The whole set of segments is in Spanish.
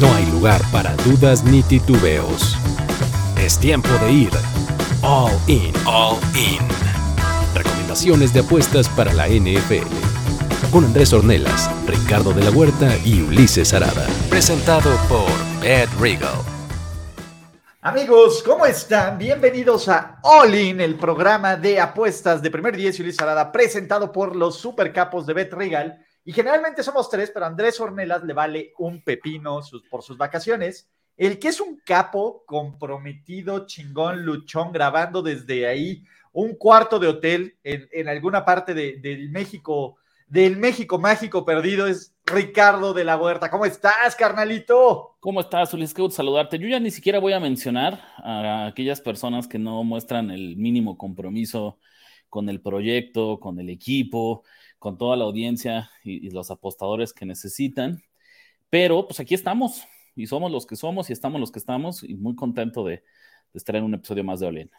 No hay lugar para dudas ni titubeos. Es tiempo de ir all in, all in. Recomendaciones de apuestas para la NFL. Con Andrés Ornelas, Ricardo de la Huerta y Ulises Arada. Presentado por Ed Regal. Amigos, ¿cómo están? Bienvenidos a All In, el programa de apuestas de Primer 10 y Ulises Arada, presentado por los supercapos de Bet Regal. Y generalmente somos tres, pero Andrés Ornelas le vale un pepino por sus vacaciones. El que es un capo comprometido, chingón, luchón, grabando desde ahí un cuarto de hotel en, alguna parte del México, del México mágico perdido, es Ricardo de la Huerta. ¿Cómo estás, carnalito? ¿Cómo estás, Ulises? Qué gusto saludarte. Yo ya ni siquiera voy a mencionar a aquellas personas que no muestran el mínimo compromiso con el proyecto, con el equipo, con toda la audiencia y, los apostadores que necesitan. Pero pues aquí estamos y somos los que somos y estamos los que estamos y muy contento de, estar en un episodio más de Olin.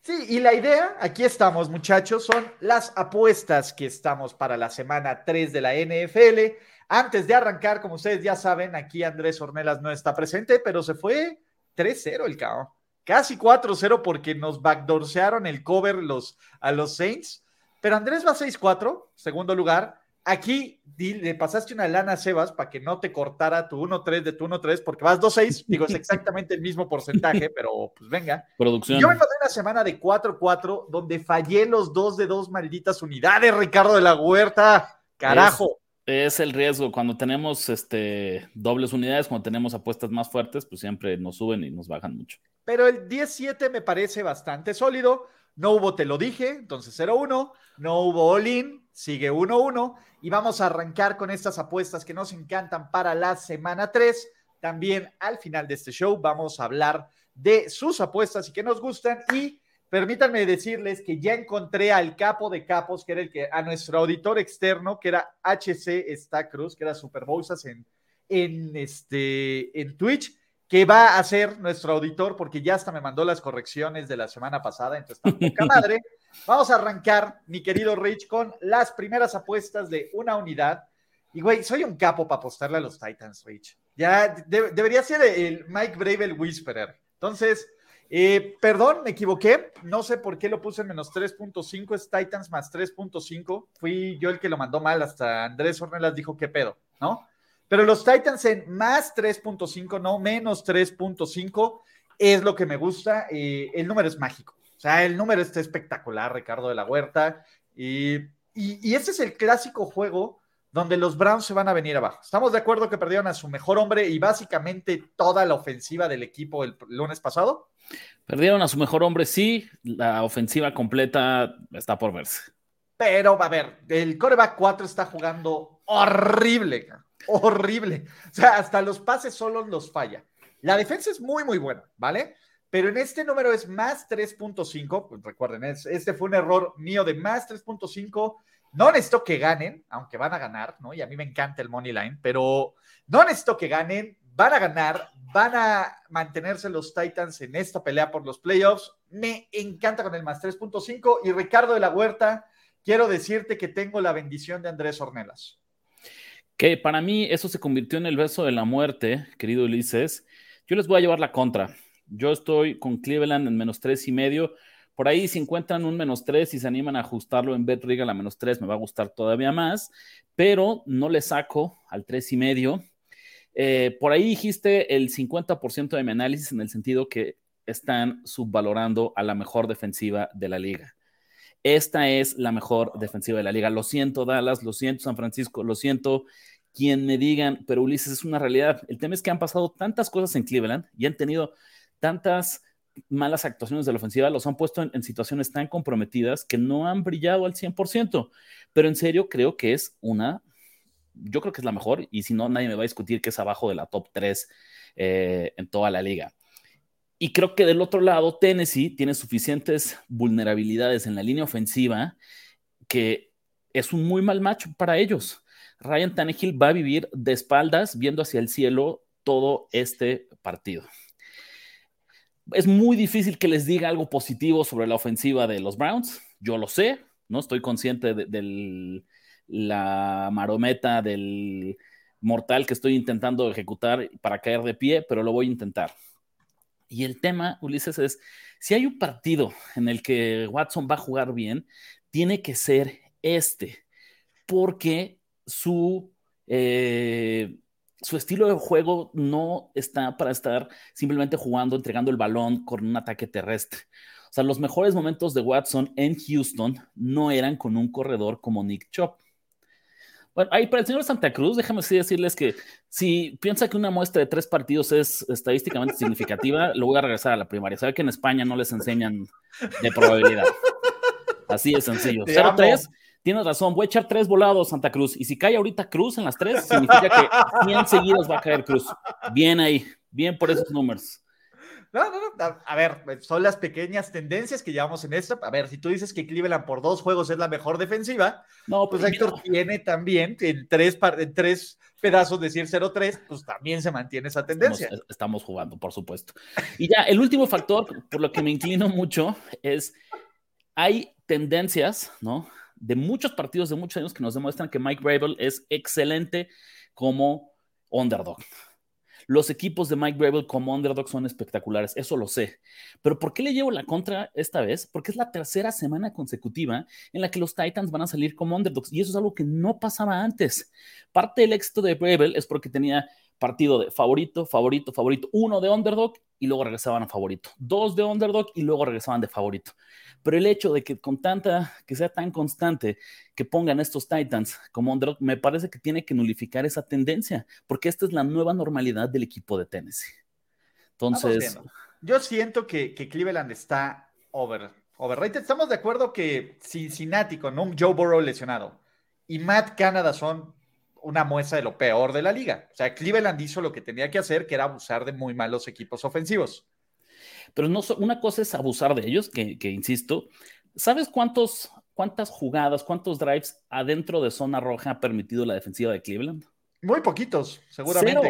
Sí, y la idea, aquí estamos muchachos, son las apuestas que estamos para la semana 3 de la NFL. Antes de arrancar, como ustedes ya saben, aquí Andrés Ornelas no está presente, pero se fue 3-0 el cao. Casi 4-0 porque nos backdoorsearon el cover los, a los Saints. Pero Andrés va 6-4, segundo lugar. Aquí le pasaste una lana a Sebas para que no te cortara tu 1-3 de tu 1-3, porque vas 2-6. Digo, es exactamente el mismo porcentaje, pero pues venga. Producción. Yo vengo de una semana de 4-4, donde fallé los dos de dos malditas unidades, Ricardo de la Huerta. Carajo. Es, el riesgo. Cuando tenemos este, dobles unidades, cuando tenemos apuestas más fuertes, pues siempre nos suben y nos bajan mucho. Pero el 10-7 me parece bastante sólido. No hubo te lo dije, entonces 0-1. No hubo all sigue 1-1. Y vamos a arrancar con estas apuestas que nos encantan para la semana 3. También al final de este show vamos a hablar de sus apuestas y que nos gustan. Y permítanme decirles que ya encontré al capo de capos, que era el que, a nuestro auditor externo, que era HC Cruz, que era Super en, en, este, en Twitch que va a ser nuestro auditor, porque ya hasta me mandó las correcciones de la semana pasada, entonces está poca madre. Vamos a arrancar, mi querido Rich, con las primeras apuestas de una unidad. Y güey, soy un capo para apostarle a los Titans, Rich. Ya debería ser el Mike Brave el Whisperer. Entonces, eh, perdón, me equivoqué. No sé por qué lo puse en menos 3.5. Es Titans más 3.5. Fui yo el que lo mandó mal. Hasta Andrés Ornelas dijo qué pedo, ¿no? Pero los Titans en más 3.5, no menos 3.5, es lo que me gusta. Eh, el número es mágico. O sea, el número está espectacular, Ricardo de la Huerta. Y, y, este es el clásico juego donde los Browns se van a venir abajo. Estamos de acuerdo que perdieron a su mejor hombre y básicamente toda la ofensiva del equipo el lunes pasado. Perdieron a su mejor hombre, sí. La ofensiva completa está por verse. Pero, a ver, el coreback 4 está jugando horrible horrible. O sea, hasta los pases solo los falla. La defensa es muy, muy buena, ¿vale? Pero en este número es más 3.5. Pues recuerden, este fue un error mío de más 3.5. No necesito que ganen, aunque van a ganar, ¿no? Y a mí me encanta el money line, pero no necesito que ganen, van a ganar, van a mantenerse los Titans en esta pelea por los playoffs. Me encanta con el más 3.5. Y Ricardo de la Huerta, quiero decirte que tengo la bendición de Andrés Ornelas. Para mí eso se convirtió en el verso de la muerte, querido Ulises. Yo les voy a llevar la contra. Yo estoy con Cleveland en menos tres y medio. Por ahí, si encuentran un menos tres y se animan a ajustarlo en Bet Regal a menos tres, me va a gustar todavía más, pero no le saco al tres y medio. Eh, por ahí dijiste el 50% de mi análisis en el sentido que están subvalorando a la mejor defensiva de la liga. Esta es la mejor defensiva de la liga. Lo siento, Dallas, lo siento, San Francisco, lo siento, quien me digan, pero Ulises es una realidad. El tema es que han pasado tantas cosas en Cleveland y han tenido tantas malas actuaciones de la ofensiva, los han puesto en, situaciones tan comprometidas que no han brillado al 100%. Pero en serio, creo que es una, yo creo que es la mejor y si no, nadie me va a discutir que es abajo de la top 3 eh, en toda la liga. Y creo que del otro lado, Tennessee tiene suficientes vulnerabilidades en la línea ofensiva que es un muy mal macho para ellos. Ryan Tannehill va a vivir de espaldas, viendo hacia el cielo todo este partido. Es muy difícil que les diga algo positivo sobre la ofensiva de los Browns. Yo lo sé, ¿no? Estoy consciente de, la marometa del mortal que estoy intentando ejecutar para caer de pie, pero lo voy a intentar. Y el tema, Ulises, es, si hay un partido en el que Watson va a jugar bien, tiene que ser este, porque su, eh, su estilo de juego no está para estar simplemente jugando, entregando el balón con un ataque terrestre. O sea, los mejores momentos de Watson en Houston no eran con un corredor como Nick Chop. Bueno, ahí para el señor Santa Cruz, déjame así decirles que si piensa que una muestra de tres partidos es estadísticamente significativa, lo voy a regresar a la primaria. Sabe que en España no les enseñan de probabilidad. Así de sencillo. 0-3, tienes razón, voy a echar tres volados Santa Cruz. Y si cae ahorita Cruz en las tres, significa que 100 seguidos va a caer Cruz. Bien ahí, bien por esos números. No, no, no. A, ver, son las pequeñas tendencias que llevamos en esto. A ver, si tú dices que Cleveland por dos juegos es la mejor defensiva, no, pues, pues Héctor tiene también en tres, en tres pedazos decir 0-3, pues también se mantiene esa tendencia. Estamos, estamos, jugando, por supuesto. Y ya, el último factor por lo que me inclino mucho es, hay tendencias, ¿no? De muchos partidos de muchos años que nos demuestran que Mike Rabel es excelente como underdog. Los equipos de Mike Gravel como underdog son espectaculares, eso lo sé. Pero ¿por qué le llevo la contra esta vez? Porque es la tercera semana consecutiva en la que los Titans van a salir como underdogs y eso es algo que no pasaba antes. Parte del éxito de Gravel es porque tenía partido de favorito, favorito, favorito, uno de underdog y luego regresaban a favorito, dos de underdog y luego regresaban de favorito. Pero el hecho de que con tanta, que sea tan constante que pongan estos Titans como underdog, me parece que tiene que nulificar esa tendencia, porque esta es la nueva normalidad del equipo de Tennessee. Entonces, yo siento que, Cleveland está over, overrated. Estamos de acuerdo que Cincinnati con un Joe Burrow lesionado y Matt Canada son una muestra de lo peor de la liga. O sea, Cleveland hizo lo que tenía que hacer, que era abusar de muy malos equipos ofensivos. Pero no, una cosa es abusar de ellos, que, insisto, ¿sabes cuántos, cuántas jugadas, cuántos drives adentro de zona roja ha permitido la defensiva de Cleveland? Muy poquitos, seguramente.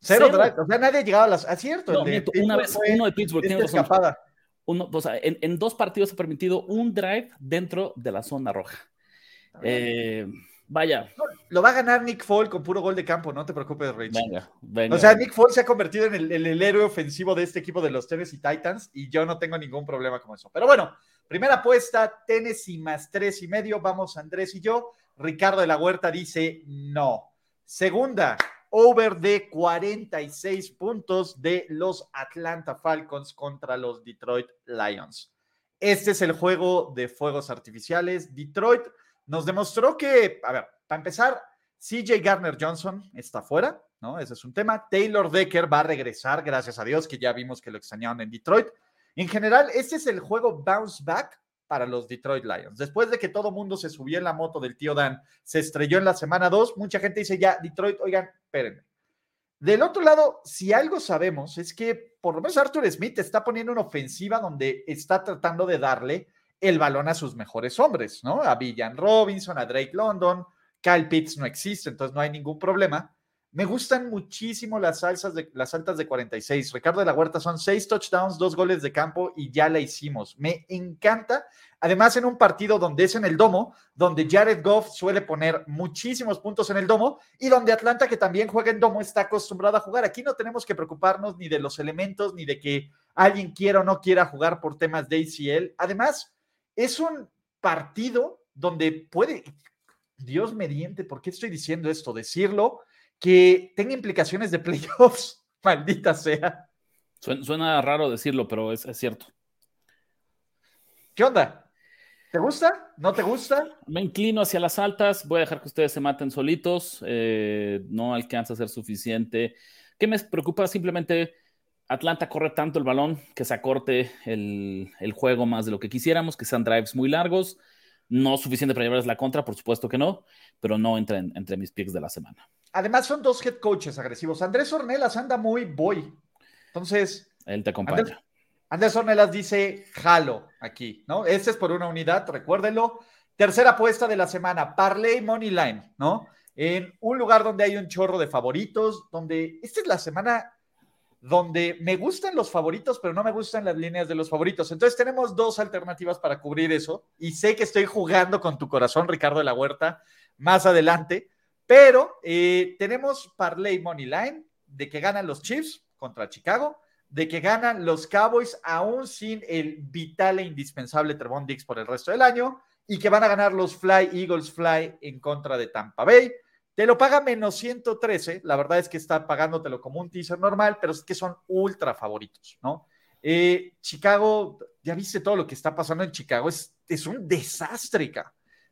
Cero, drives. O sea, nadie ha llegado a las. Ah, cierto. una vez, uno de Pittsburgh tiene escapada. Uno, o sea, en, dos partidos ha permitido un drive dentro de la zona roja. Eh, Vaya. lo va a ganar Nick Fall con puro gol de campo, no te preocupes, Rich. Venga, venga. O sea, Nick Fall se ha convertido en el, héroe ofensivo de este equipo de los Tennessee Titans y yo no tengo ningún problema con eso. Pero bueno, primera apuesta, Tennessee más tres y medio. Vamos Andrés y yo. Ricardo de la Huerta dice no. Segunda, over de 46 puntos de los Atlanta Falcons contra los Detroit Lions. Este es el juego de fuegos artificiales. Detroit nos demostró que, a ver, para empezar, CJ Garner Johnson está fuera, ¿no? Ese es un tema. Taylor Decker va a regresar, gracias a Dios, que ya vimos que lo extrañaron en Detroit. En general, este es el juego bounce back para los Detroit Lions. Después de que todo mundo se subió en la moto del tío Dan, se estrelló en la semana 2, mucha gente dice ya, Detroit, oigan, espérenme. Del otro lado, si algo sabemos es que por lo menos Arthur Smith está poniendo una ofensiva donde está tratando de darle el balón a sus mejores hombres, ¿no? A Villan Robinson, a Drake London, Kyle Pitts no existe, entonces no hay ningún problema. Me gustan muchísimo las salsas de las altas de 46. Ricardo de la Huerta son seis touchdowns, dos goles de campo y ya la hicimos. Me encanta. Además, en un partido donde es en el domo, donde Jared Goff suele poner muchísimos puntos en el domo y donde Atlanta, que también juega en domo, está acostumbrado a jugar. Aquí no tenemos que preocuparnos ni de los elementos, ni de que alguien quiera o no quiera jugar por temas de ACL. Además, es un partido donde puede, Dios mediante, ¿por qué estoy diciendo esto? Decirlo, que tenga implicaciones de playoffs, maldita sea. Suena, raro decirlo, pero es, cierto. ¿Qué onda? ¿Te gusta? ¿No te gusta? Me inclino hacia las altas, voy a dejar que ustedes se maten solitos, eh, no alcanza a ser suficiente. ¿Qué me preocupa? Simplemente Atlanta corre tanto el balón que se acorte el, juego más de lo que quisiéramos, que sean drives muy largos. No suficiente para llevarles la contra, por supuesto que no, pero no entra entre mis picks de la semana. Además, son dos head coaches agresivos. Andrés Ornelas anda muy boy. Entonces. Él te acompaña. Andrés, Andrés Ornelas dice jalo aquí, ¿no? Este es por una unidad, recuérdenlo. Tercera apuesta de la semana, Parley Money Line, ¿no? En un lugar donde hay un chorro de favoritos, donde esta es la semana donde me gustan los favoritos, pero no me gustan las líneas de los favoritos. Entonces tenemos dos alternativas para cubrir eso y sé que estoy jugando con tu corazón, Ricardo de la Huerta, más adelante, Pero eh, tenemos Parlay Money Line de que ganan los Chiefs contra Chicago, de que ganan los Cowboys aún sin el vital e indispensable Trevon Dix por el resto del año y que van a ganar los Fly Eagles Fly en contra de Tampa Bay. Te lo paga menos 113, la verdad es que está pagándotelo como un teaser normal, pero es que son ultra favoritos, ¿no? Eh, Chicago, ya viste todo lo que está pasando en Chicago, es, es un desastre,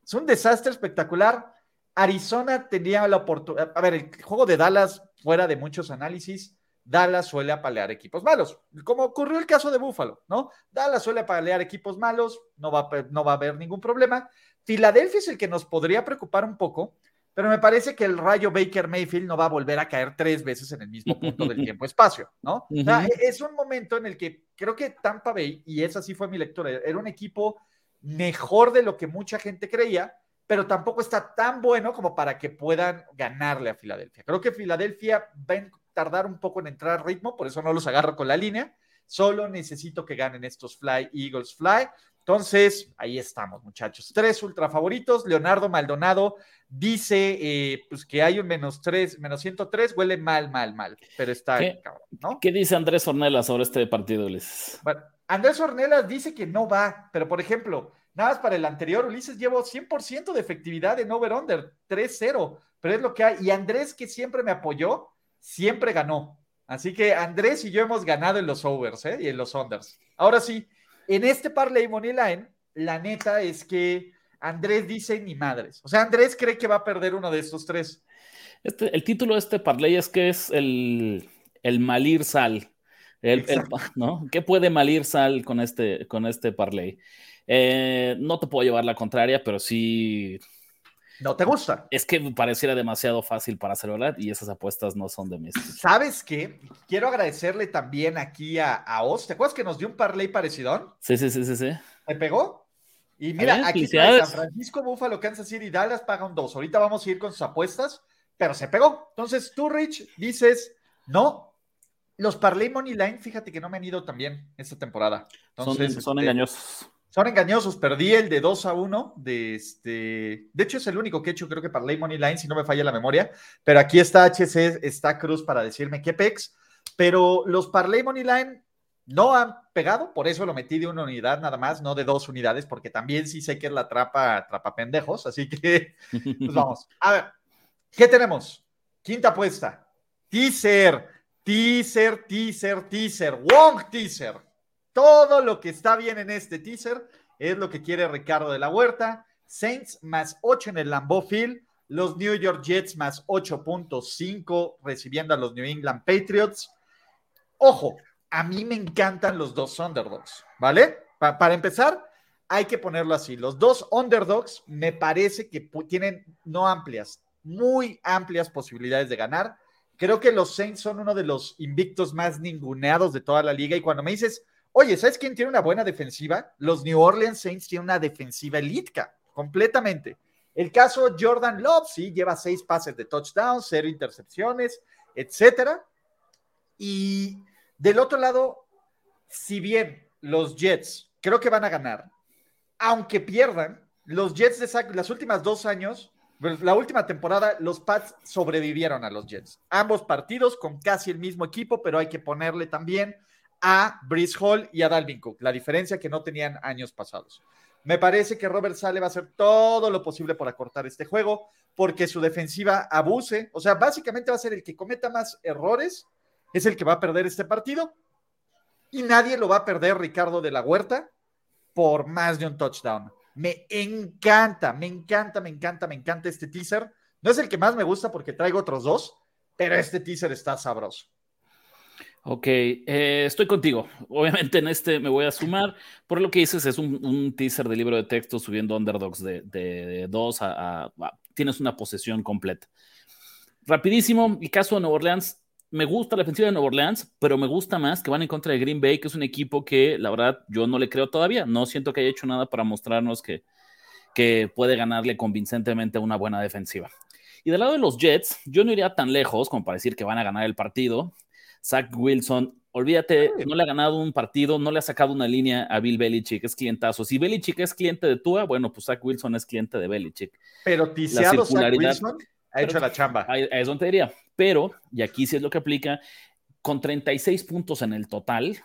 es un desastre espectacular. Arizona tenía la oportunidad, a ver, el juego de Dallas, fuera de muchos análisis, Dallas suele apalear equipos malos, como ocurrió el caso de Buffalo, ¿no? Dallas suele apalear equipos malos, no va, no va a haber ningún problema. Filadelfia es el que nos podría preocupar un poco, pero me parece que el rayo Baker Mayfield no va a volver a caer tres veces en el mismo punto del tiempo-espacio, ¿no? es un momento en el que creo que Tampa Bay, y esa sí fue mi lectura, era un equipo mejor de lo que mucha gente creía, pero tampoco está tan bueno como para que puedan ganarle a Filadelfia. Creo que Filadelfia va a tardar un poco en entrar al ritmo, por eso no los agarro con la línea. Solo necesito que ganen estos Fly Eagles Fly. Entonces, ahí estamos, muchachos. Tres ultra favoritos. Leonardo Maldonado dice eh, pues que hay un menos tres, menos 103, huele mal, mal, mal, pero está ¿Qué, ¿no? ¿Qué dice Andrés Ornelas sobre este partido, Ulises? Bueno, Andrés Ornelas dice que no va, pero por ejemplo, nada más para el anterior, Ulises llevo 100% de efectividad en over-under, 3-0, pero es lo que hay. Y Andrés, que siempre me apoyó, siempre ganó. Así que Andrés y yo hemos ganado en los overs ¿eh? y en los unders. Ahora sí, en este parlay money line, la neta es que Andrés dice ni madres. O sea, Andrés cree que va a perder uno de estos tres. Este, el título de este parlay es que es el, el malir sal. El, ¿no? ¿Qué puede malir sal con este, con este parlay? Eh, no te puedo llevar la contraria, pero sí. ¿No te gusta? Es que pareciera demasiado fácil para ser verdad y esas apuestas no son de mis. ¿Sabes qué? Quiero agradecerle también aquí a, a Oz. ¿Te acuerdas que nos dio un parlay parecido? Sí, sí, sí, sí, sí. ¿Me pegó? Y mira, aquí San Francisco, Buffalo, Kansas City, Dallas pagan dos. Ahorita vamos a ir con sus apuestas, pero se pegó. Entonces tú, Rich, dices, no, los Parlay Money Line, fíjate que no me han ido tan bien esta temporada. Entonces, son, este, engañosos. Son engañosos. Perdí el de 2 a 1. De, este... de hecho, es el único que he hecho, creo que Parlay Money Line, si no me falla la memoria. Pero aquí está HC, está Cruz para decirme qué pex. Pero los Parlay Money Line no han pegado, por eso lo metí de una unidad nada más, no de dos unidades, porque también sí sé que es la trapa, trapa pendejos, así que pues vamos. A ver, ¿qué tenemos? Quinta apuesta. Teaser, teaser, teaser, teaser, Wong teaser. Todo lo que está bien en este teaser es lo que quiere Ricardo de la Huerta. Saints más 8 en el Lambeau Field. Los New York Jets más 8.5 recibiendo a los New England Patriots. Ojo, a mí me encantan los dos underdogs, ¿vale? para empezar, hay que ponerlo así. Los dos underdogs me parece que tienen no amplias, muy amplias posibilidades de ganar. Creo que los Saints son uno de los invictos más ninguneados de toda la liga. Y cuando me dices, oye, ¿sabes quién tiene una buena defensiva? Los New Orleans Saints tienen una defensiva elítica, completamente. El caso Jordan Love, sí, lleva seis pases de touchdown, cero intercepciones, etcétera. Y del otro lado, si bien los Jets creo que van a ganar, aunque pierdan, los Jets de las últimas dos años, pues, la última temporada, los Pats sobrevivieron a los Jets. Ambos partidos con casi el mismo equipo, pero hay que ponerle también a Brice Hall y a Dalvin Cook, la diferencia que no tenían años pasados. Me parece que Robert Sale va a hacer todo lo posible por acortar este juego, porque su defensiva abuse, o sea, básicamente va a ser el que cometa más errores es el que va a perder este partido. Y nadie lo va a perder, Ricardo de la Huerta, por más de un touchdown. Me encanta, me encanta, me encanta, me encanta este teaser. No es el que más me gusta porque traigo otros dos, pero este teaser está sabroso. Ok, eh, estoy contigo. Obviamente en este me voy a sumar. Por lo que dices, es un, teaser de libro de texto subiendo underdogs de, dos a, Tienes una posesión completa. Rapidísimo, el caso de Nueva Orleans me gusta la defensiva de Nueva Orleans, pero me gusta más que van en contra de Green Bay, que es un equipo que la verdad yo no le creo todavía. No siento que haya hecho nada para mostrarnos que, que puede ganarle convincentemente a una buena defensiva. Y del lado de los Jets, yo no iría tan lejos como para decir que van a ganar el partido. Zach Wilson, olvídate, no le ha ganado un partido, no le ha sacado una línea a Bill Belichick, es clientazo. Si Belichick es cliente de Tua, bueno, pues Zach Wilson es cliente de Belichick. Pero tiseado Zach Wilson ha hecho la chamba. Es donde diría. Pero, y aquí sí es lo que aplica, con 36 puntos en el total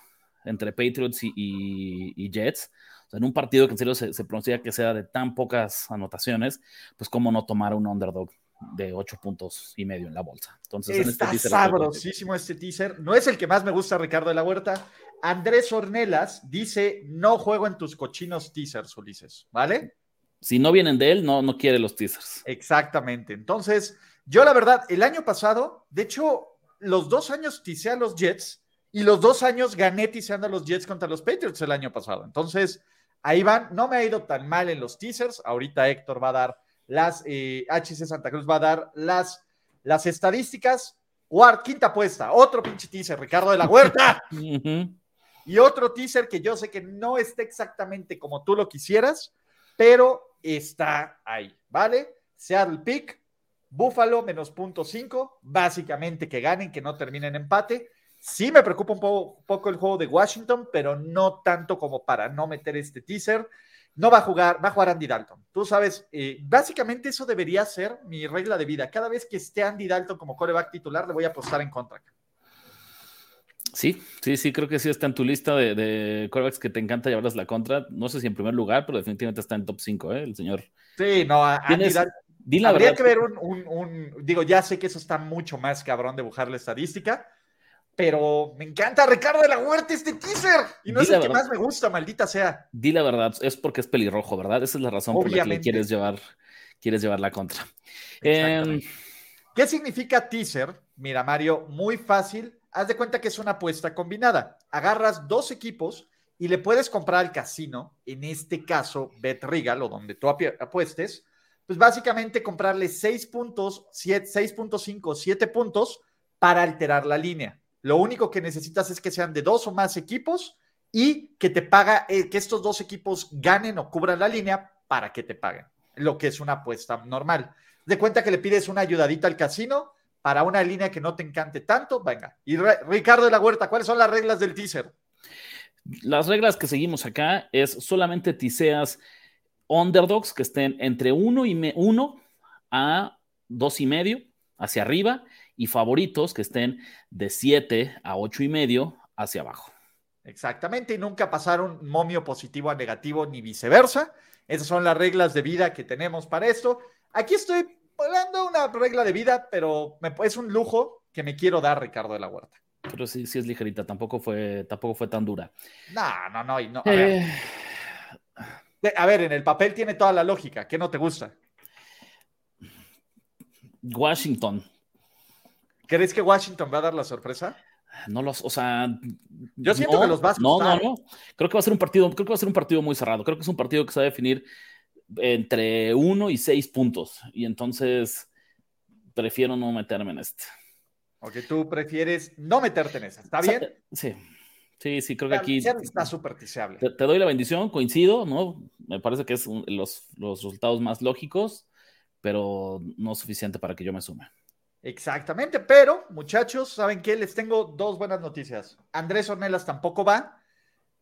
entre Patriots y, Jets, en un partido que en serio se, se pronuncia que sea de tan pocas anotaciones, pues cómo no tomar un underdog de 8 puntos y medio en la bolsa. Entonces, Está en este sabrosísimo este teaser. No es el que más me gusta, Ricardo de la Huerta. Andrés Ornelas dice: No juego en tus cochinos teasers, Ulises, ¿vale? Si no vienen de él, no, no quiere los teasers. Exactamente. Entonces, yo la verdad, el año pasado, de hecho, los dos años tiseé a los Jets y los dos años gané tiseando a los Jets contra los Patriots el año pasado. Entonces, ahí van. No me ha ido tan mal en los teasers. Ahorita Héctor va a dar las, eh, HC Santa Cruz va a dar las, las estadísticas. Guard, quinta apuesta, otro pinche teaser, Ricardo de la Huerta. Y otro teaser que yo sé que no está exactamente como tú lo quisieras, pero está ahí, ¿vale? Seattle Pick, Buffalo menos punto cinco, básicamente que ganen, que no terminen empate. Sí me preocupa un poco el juego de Washington, pero no tanto como para no meter este teaser. No va a jugar, va a jugar Andy Dalton. Tú sabes, eh, básicamente eso debería ser mi regla de vida. Cada vez que esté Andy Dalton como coreback titular, le voy a apostar en contra. Sí, sí, sí, creo que sí está en tu lista de, de corebacks que te encanta llevarles la contra. No sé si en primer lugar, pero definitivamente está en top 5, ¿eh? el señor. Sí, no, Andy Dalton. Habría que ver un, un, digo, ya sé que eso está mucho más cabrón de buscar la estadística, pero me encanta Ricardo de la Huerta este teaser. Y no es el que más me gusta, maldita sea. Di la verdad, es porque es pelirrojo, ¿verdad? Esa es la razón por la que quieres llevar, quieres llevar la contra. Em, ¿Qué significa teaser? Mira, Mario, muy fácil. Haz de cuenta que es una apuesta combinada. Agarras dos equipos y le puedes comprar al casino, en este caso Bet Regal o donde tú apuestes, pues básicamente comprarle 6 puntos, 6.5, 7 puntos para alterar la línea. Lo único que necesitas es que sean de dos o más equipos y que te paga, eh, que estos dos equipos ganen o cubran la línea para que te paguen, lo que es una apuesta normal. De cuenta que le pides una ayudadita al casino para una línea que no te encante tanto, venga. Y Ricardo de la Huerta, ¿cuáles son las reglas del teaser? Las reglas que seguimos acá es solamente tiseas underdogs que estén entre uno y uno a dos y medio hacia arriba y favoritos que estén de 7 a 8 y medio hacia abajo. Exactamente, y nunca pasar un momio positivo a negativo ni viceversa. Esas son las reglas de vida que tenemos para esto. Aquí estoy hablando una regla de vida, pero me, es un lujo que me quiero dar, Ricardo de la Huerta. Pero sí, sí es ligerita, tampoco fue, tampoco fue tan dura. No, no, no. no a, ver. Eh. a ver, en el papel tiene toda la lógica. ¿Qué no te gusta? Washington. ¿Crees que Washington va a dar la sorpresa? No los, o sea, yo siento que los vas a No, no, no. Creo que va a ser un partido, creo que va a ser un partido muy cerrado. Creo que es un partido que se va a definir entre uno y seis puntos. Y entonces prefiero no meterme en este. Ok, tú prefieres no meterte en esa. ¿Está bien? Sí. Sí, sí, creo que aquí. Está supersticiable. Te, te, doy la bendición, coincido, ¿no? Me parece que es los, los resultados más lógicos, pero no suficiente para que yo me sume. Exactamente, pero muchachos, ¿saben qué? Les tengo dos buenas noticias. Andrés Ornelas tampoco va.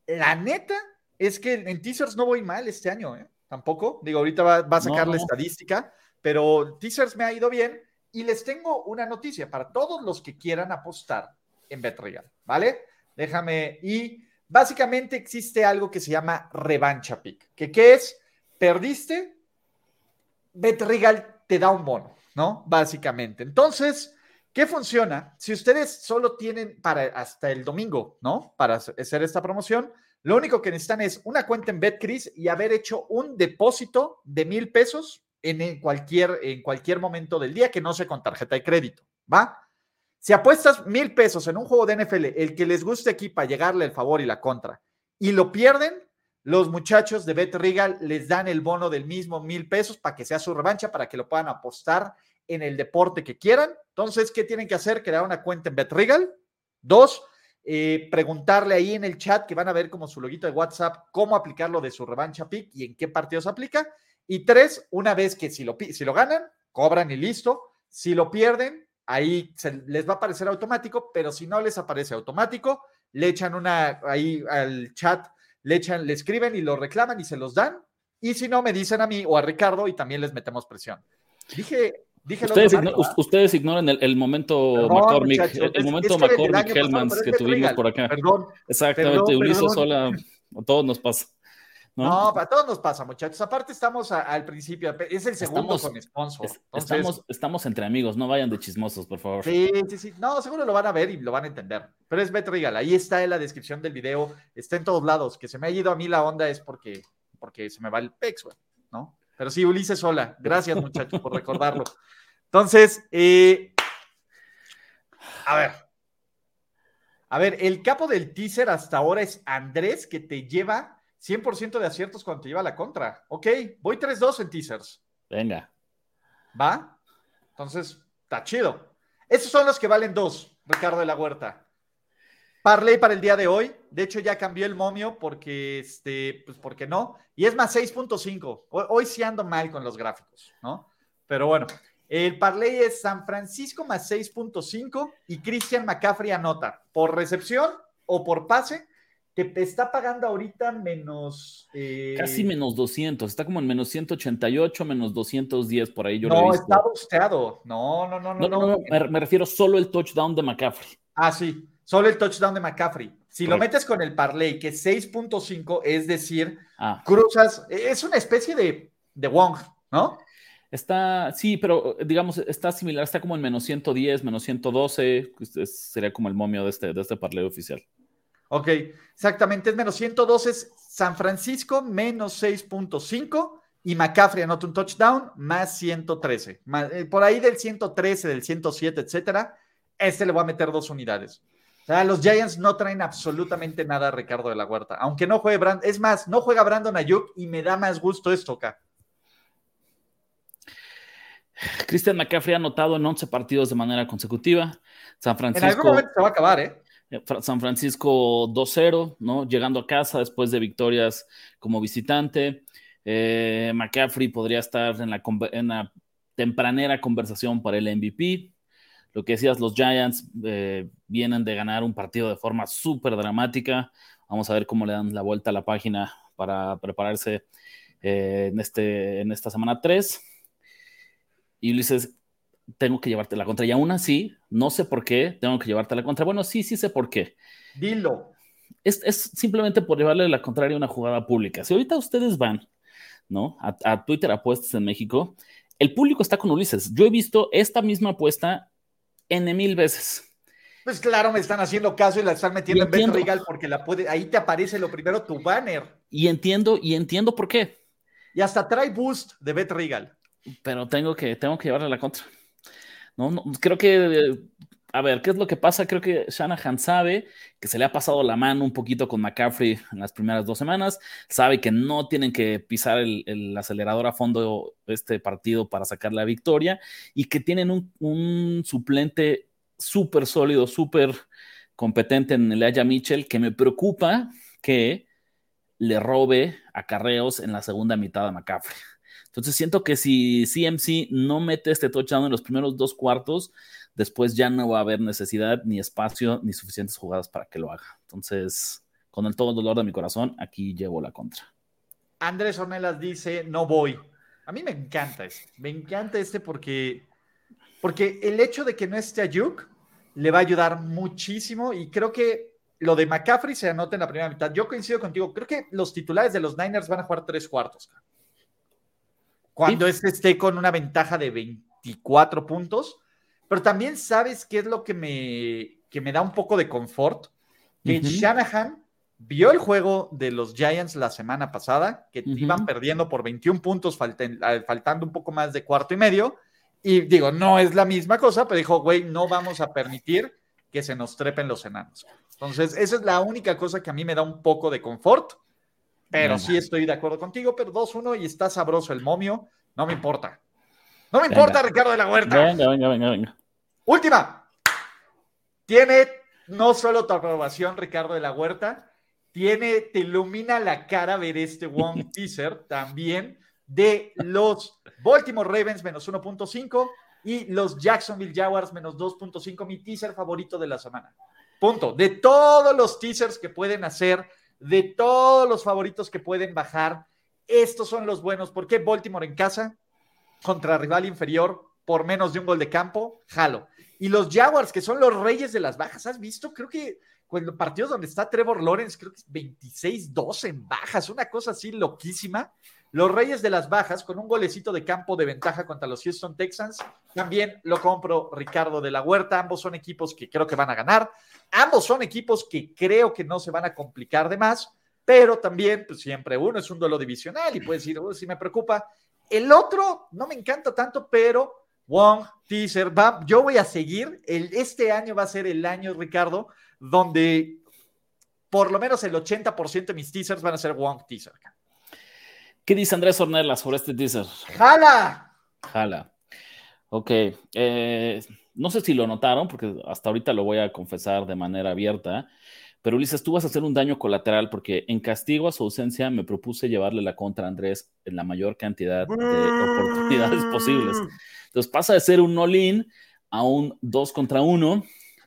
La neta es que en teasers no voy mal este año, ¿eh? Tampoco. Digo, ahorita va, a sacar la estadística, pero teasers me ha ido bien. Y les tengo una noticia para todos los que quieran apostar en BetRegal, ¿vale? Déjame. Y básicamente existe algo que se llama revancha pick. ¿Que qué es? Perdiste, BetRegal te da un bono. ¿No? Básicamente. Entonces, ¿qué funciona? Si ustedes solo tienen para hasta el domingo, ¿no? Para hacer esta promoción, lo único que necesitan es una cuenta en BetCris y haber hecho un depósito de mil pesos en cualquier, en cualquier momento del día que no sea con tarjeta de crédito, ¿va? Si apuestas mil pesos en un juego de NFL, el que les guste aquí para llegarle el favor y la contra, y lo pierden, los muchachos de Bet Regal les dan el bono del mismo mil pesos para que sea su revancha, para que lo puedan apostar en el deporte que quieran. Entonces, ¿qué tienen que hacer? Crear una cuenta en BetRegal. Dos, eh, preguntarle ahí en el chat que van a ver como su loguito de WhatsApp cómo aplicarlo de su revancha pick y en qué partidos aplica. Y tres, una vez que si lo, si lo ganan, cobran y listo. Si lo pierden, ahí les va a aparecer automático, pero si no les aparece automático, le echan una ahí al chat, le echan, le escriben y lo reclaman y se los dan. Y si no, me dicen a mí o a Ricardo y también les metemos presión. Dije ustedes, ignoran el, momento McCormick, el, momento McCormick Hellmans que tuvimos por acá. Perdón. Exactamente, Ulises Sola, a todos nos pasa. ¿no? para todos nos pasa, muchachos. Aparte, estamos al principio, es el segundo estamos, con sponsor. estamos, estamos entre amigos, no vayan de chismosos, por favor. Sí, sí, sí. No, seguro lo van a ver y lo van a entender. Pero es Bet Regal, ahí está en la descripción del video, está en todos lados. Que se me ha ido a mí la onda es porque, porque se me va el pex, ¿no? Pero sí, Ulises Sola. Gracias, muchachos, por recordarlo. Entonces, eh, a ver. A ver, el capo del teaser hasta ahora es Andrés, que te lleva 100% de aciertos cuando te lleva la contra. Ok, voy 3-2 en teasers. Venga. ¿Va? Entonces, está chido. Esos son los que valen dos, Ricardo de la Huerta. Parley para el día de hoy. De hecho, ya cambió el momio porque, este, pues porque no. Y es más 6.5. Hoy, hoy, sí ando mal con los gráficos, ¿no? Pero bueno, el parlay es San Francisco más 6.5 y Christian McCaffrey anota por recepción o por pase te está pagando ahorita menos... Eh, Casi menos 200, está como en menos 188, menos 210 por ahí. Yo no, está busteado. No, no, no, no. No, no, me, refiero solo el touchdown de McCaffrey. Ah, sí, solo el touchdown de McCaffrey. Si lo metes con el parlay, que es 6.5, es decir, ah. cruzas, es una especie de, de Wong, ¿no? Está, sí, pero digamos, está similar, está como en menos 110, menos 112, sería como el momio de este, de este parlay oficial. Ok, exactamente, es menos 112, es San Francisco menos 6.5 y McCaffrey anota un touchdown más 113. Eh, por ahí del 113, del 107, etcétera, este le voy a meter dos unidades. Sea, los Giants no traen absolutamente nada a Ricardo de la Huerta, aunque no juegue Brandon, es más, no juega Brandon Ayuk y me da más gusto esto acá. Christian McCaffrey ha anotado en 11 partidos de manera consecutiva. San Francisco. En algún momento se va a acabar, ¿eh? Eh, San Francisco 2-0, ¿no? Llegando a casa después de victorias como visitante. Eh, McCaffrey podría estar en la, tempranera conversación para el MVP. Lo que decías, los Giants eh, vienen de ganar un partido de forma súper dramática. Vamos a ver cómo le dan la vuelta a la página para prepararse en, este, en esta semana 3. Y Ulises, tengo que llevarte la contra. Y aún así, no sé por qué tengo que llevarte la contra. Bueno, sí, sí sé por qué. Dilo. Es, simplemente por llevarle la contraria a una jugada pública. Si ahorita ustedes van, ¿no? A, Twitter Apuestas en México, el público está con Ulises. Yo he visto esta misma apuesta N mil veces. Pues claro, me están haciendo caso y la están metiendo en Bet Regal porque la puede, ahí te aparece lo primero tu banner. Y entiendo, y entiendo por qué. Y hasta trae boost de Bet Regal. Pero tengo que, tengo que llevarle la contra. No, creo que, a ver, ¿qué es lo que pasa? Creo que Shanahan sabe que se le ha pasado la mano un poquito con McCaffrey en las primeras dos semanas, sabe que no tienen que pisar el, acelerador a fondo este partido para sacar la victoria y que tienen un, suplente súper sólido, súper competente en el Aya Mitchell, que me preocupa que le robe acarreos en la segunda mitad a McCaffrey. Entonces siento que si CMC no mete este touchdown en los primeros dos cuartos, después ya no va a haber necesidad, ni espacio, ni suficientes jugadas para que lo haga. Entonces, con el todo el dolor de mi corazón, aquí llevo la contra. Andrés Ornelas dice, no voy. A mí me encanta este. Me encanta este porque, porque el hecho de que no esté Ayuk le va a ayudar muchísimo y creo que lo de McCaffrey se anota en la primera mitad. Yo coincido contigo. Creo que los titulares de los Niners van a jugar tres cuartos cuando este esté con una ventaja de 24 puntos. Pero también sabes qué es lo que me, que me da un poco de confort. Que Shanahan vio el juego de los Giants la semana pasada, que iban perdiendo por 21 puntos, faltando un poco más de cuarto y medio. Y digo, no es la misma cosa, pero dijo, güey, no vamos a permitir que se nos trepen los enanos. Entonces, esa es la única cosa que a mí me da un poco de confort. Pero sí estoy de acuerdo contigo, pero 2-1 y está sabroso el momio. No me importa. No me importa, Ricardo de la Huerta. Venga, venga, venga, venga. Última. Tiene no solo tu aprobación, Ricardo de la Huerta, tiene, te ilumina la cara ver este one teaser también de los Baltimore Ravens menos 1.5 y los Jacksonville Jaguars menos 2.5, mi teaser favorito de la semana. Punto. De todos los teasers que pueden hacer de todos los favoritos que pueden bajar, estos son los buenos. ¿Por qué Baltimore en casa? Contra rival inferior, por menos de un gol de campo, jalo. Y los Jaguars, que son los reyes de las bajas, ¿has visto? Creo que cuando partidos donde está Trevor Lawrence, creo que es 26-2 en bajas, una cosa así loquísima. Los Reyes de las Bajas, con un golecito de campo de ventaja contra los Houston Texans, también lo compro Ricardo de la Huerta. Ambos son equipos que creo que van a ganar. Ambos son equipos que creo que no se van a complicar de más, pero también, pues siempre uno es un duelo divisional y puedes decir, oh, si me preocupa. El otro no me encanta tanto, pero Wong, teaser, va, yo voy a seguir. El, este año va a ser el año, Ricardo, donde por lo menos el 80% de mis teasers van a ser Wong teaser. ¿Qué dice Andrés Ornella sobre este teaser? ¡Jala! Jala. Ok. Eh, no sé si lo notaron, porque hasta ahorita lo voy a confesar de manera abierta. Pero Ulises, tú vas a hacer un daño colateral porque en castigo a su ausencia me propuse llevarle la contra a Andrés en la mayor cantidad de oportunidades posibles. Entonces pasa de ser un all-in a un 2 contra 1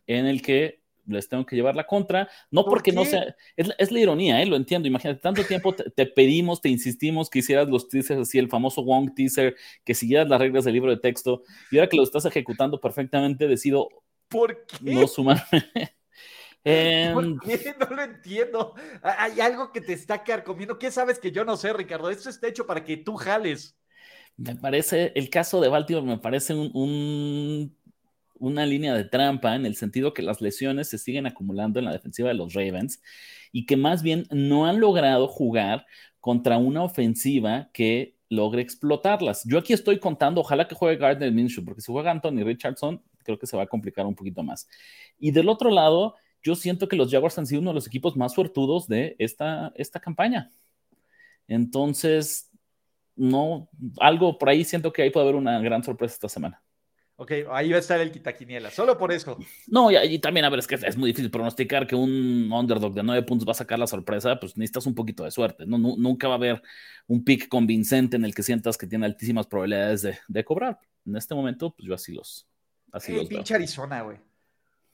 en el que les tengo que llevar la contra, no porque no sea, es, la ironía, ¿eh? lo entiendo, imagínate, tanto tiempo te, pedimos, te insistimos que hicieras los teasers así, el famoso Wong teaser, que siguieras las reglas del libro de texto, y ahora que lo estás ejecutando perfectamente, decido ¿Por no sumarme. Em, ¿Por qué? No lo entiendo. Hay algo que te está carcomiendo. ¿Qué sabes que yo no sé, Ricardo? Esto está hecho para que tú jales. Me parece, el caso de Baltimore me parece un una línea de trampa en el sentido que las lesiones se siguen acumulando en la defensiva de los Ravens y que más bien no han logrado jugar contra una ofensiva que logre explotarlas. Yo aquí estoy contando, ojalá que juegue Gardner Minshew, porque si juega Anthony Richardson, creo que se va a complicar un poquito más. Y del otro lado, yo siento que los Jaguars han sido uno de los equipos más suertudos de esta, esta campaña. Entonces, no, algo por ahí siento que ahí puede haber una gran sorpresa esta semana. Ok, ahí va a estar el quitaquiniela, solo por eso. No, y, también, a ver, es que es muy difícil pronosticar que un underdog de nueve puntos va a sacar la sorpresa, pues necesitas un poquito de suerte. No, nunca va a haber un pick convincente en el que sientas que tiene altísimas probabilidades de, cobrar. En este momento, pues yo así los. Así los pinche Arizona, güey.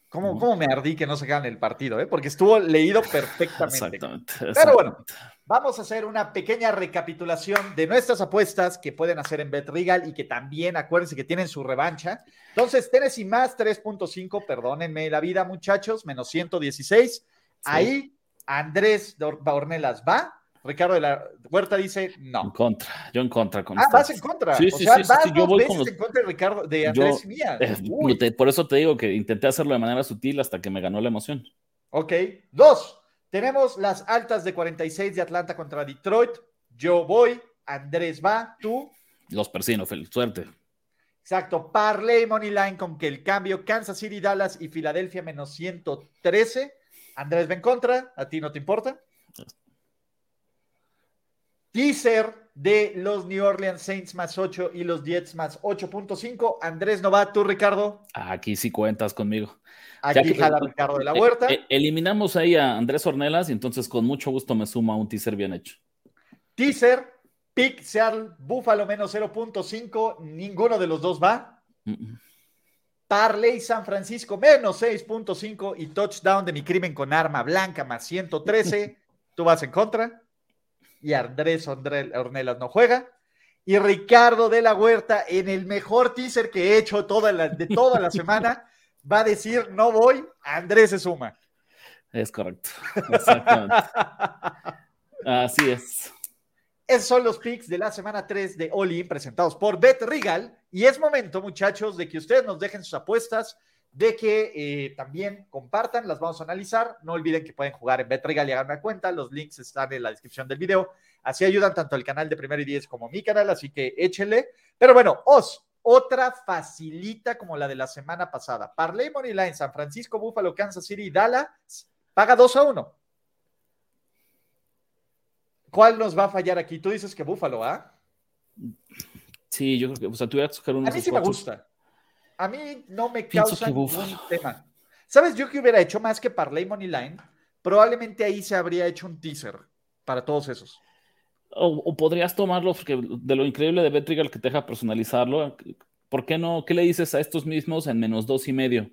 ¿Cómo, ¿Cómo, me ardí que no se gane el partido? Eh? Porque estuvo leído perfectamente. Exactamente, Pero bueno, vamos a hacer una pequeña recapitulación de nuestras apuestas que pueden hacer en BetRegal y que también acuérdense que tienen su revancha. Entonces, Tennessee más 3.5, perdónenme la vida, muchachos, menos 116. Ahí Andrés Ornelas va Ricardo de la Huerta dice no. En contra, yo en contra. Con ah, vas en contra. Sí, o sí, sea, sí, vas yo voy con en contra de Ricardo, de Andrés mía. por eso te digo que intenté hacerlo de manera sutil hasta que me ganó la emoción. Ok. Dos, tenemos las altas de 46 de Atlanta contra Detroit. Yo voy, Andrés va, tú. Los persino, feliz suerte. Exacto. Parley Money Line con que el cambio Kansas City, Dallas y Filadelfia menos 113. Andrés va en contra, ¿a ti no te importa? Teaser de los New Orleans Saints más 8 y los Jets más 8.5. Andrés Nova, tú, Ricardo. Aquí sí cuentas conmigo. Aquí jala Ricardo de la eh, Huerta. Eh, eliminamos ahí a Andrés Ornelas y entonces con mucho gusto me sumo a un teaser bien hecho. Teaser, pick Seattle, Buffalo menos 0.5. Ninguno de los dos va. Parley San Francisco menos 6.5 y touchdown de mi crimen con arma blanca más 113. ¿Tú vas en contra? Y Andrés Ornelas no juega. Y Ricardo de la Huerta, en el mejor teaser que he hecho toda de toda la semana, va a decir no voy, Andrés se suma. Es correcto. Exactamente. Así es. Esos son los picks de la semana 3 de Oli presentados por Bet Regal. Y es momento, muchachos, de que ustedes nos dejen sus apuestas de que eh, también compartan, las vamos a analizar. No olviden que pueden jugar en BetRegal y hagan una cuenta. Los links están en la descripción del video. Así ayudan tanto el canal de Primero y Diez como mi canal, así que échenle. Pero bueno, os, otra facilita como la de la semana pasada. Parley Money Line, San Francisco, Buffalo, Kansas City, Dallas, paga 2 a 1. ¿Cuál nos va a fallar aquí? Tú dices que Buffalo, ¿ah? Sí, yo creo que, o sea, tuviera que escoger uno. A mí sí me gusta a mí no me causa ningún tema. ¿Sabes yo qué hubiera hecho más que Parley Money Line? Probablemente ahí se habría hecho un teaser para todos esos. O, podrías tomarlo, porque de lo increíble de Betrigal que te deja personalizarlo, ¿por qué no? ¿Qué le dices a estos mismos en menos dos y medio?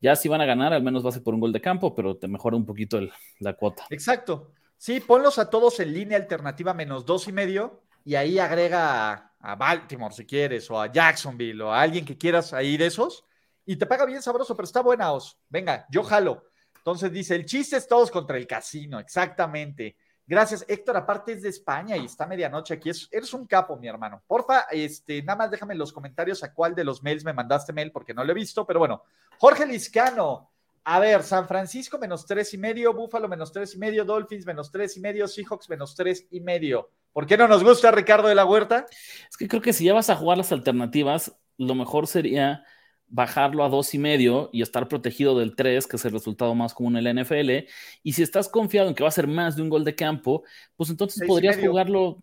Ya si van a ganar, al menos va a ser por un gol de campo, pero te mejora un poquito la cuota. Exacto. Sí, ponlos a todos en línea alternativa menos dos y medio y ahí agrega a, Baltimore si quieres, o a Jacksonville, o a alguien que quieras ahí de esos, y te paga bien sabroso, pero está buena, Os. Venga, yo jalo. Entonces dice, el chiste es todos contra el casino, exactamente. Gracias, Héctor. Aparte es de España y está medianoche aquí. eres un capo, mi hermano. Porfa, este, nada más déjame en los comentarios a cuál de los mails me mandaste mail porque no lo he visto, pero bueno. Jorge Liscano. A ver, San Francisco menos tres y medio, Búfalo menos tres y medio, Dolphins menos tres y medio, Seahawks menos tres y medio. ¿Por qué no nos gusta Ricardo de la Huerta? Es que creo que si ya vas a jugar las alternativas, lo mejor sería bajarlo a dos y medio y estar protegido del 3, que es el resultado más común en la NFL. Y si estás confiado en que va a ser más de un gol de campo, pues entonces podrías jugarlo,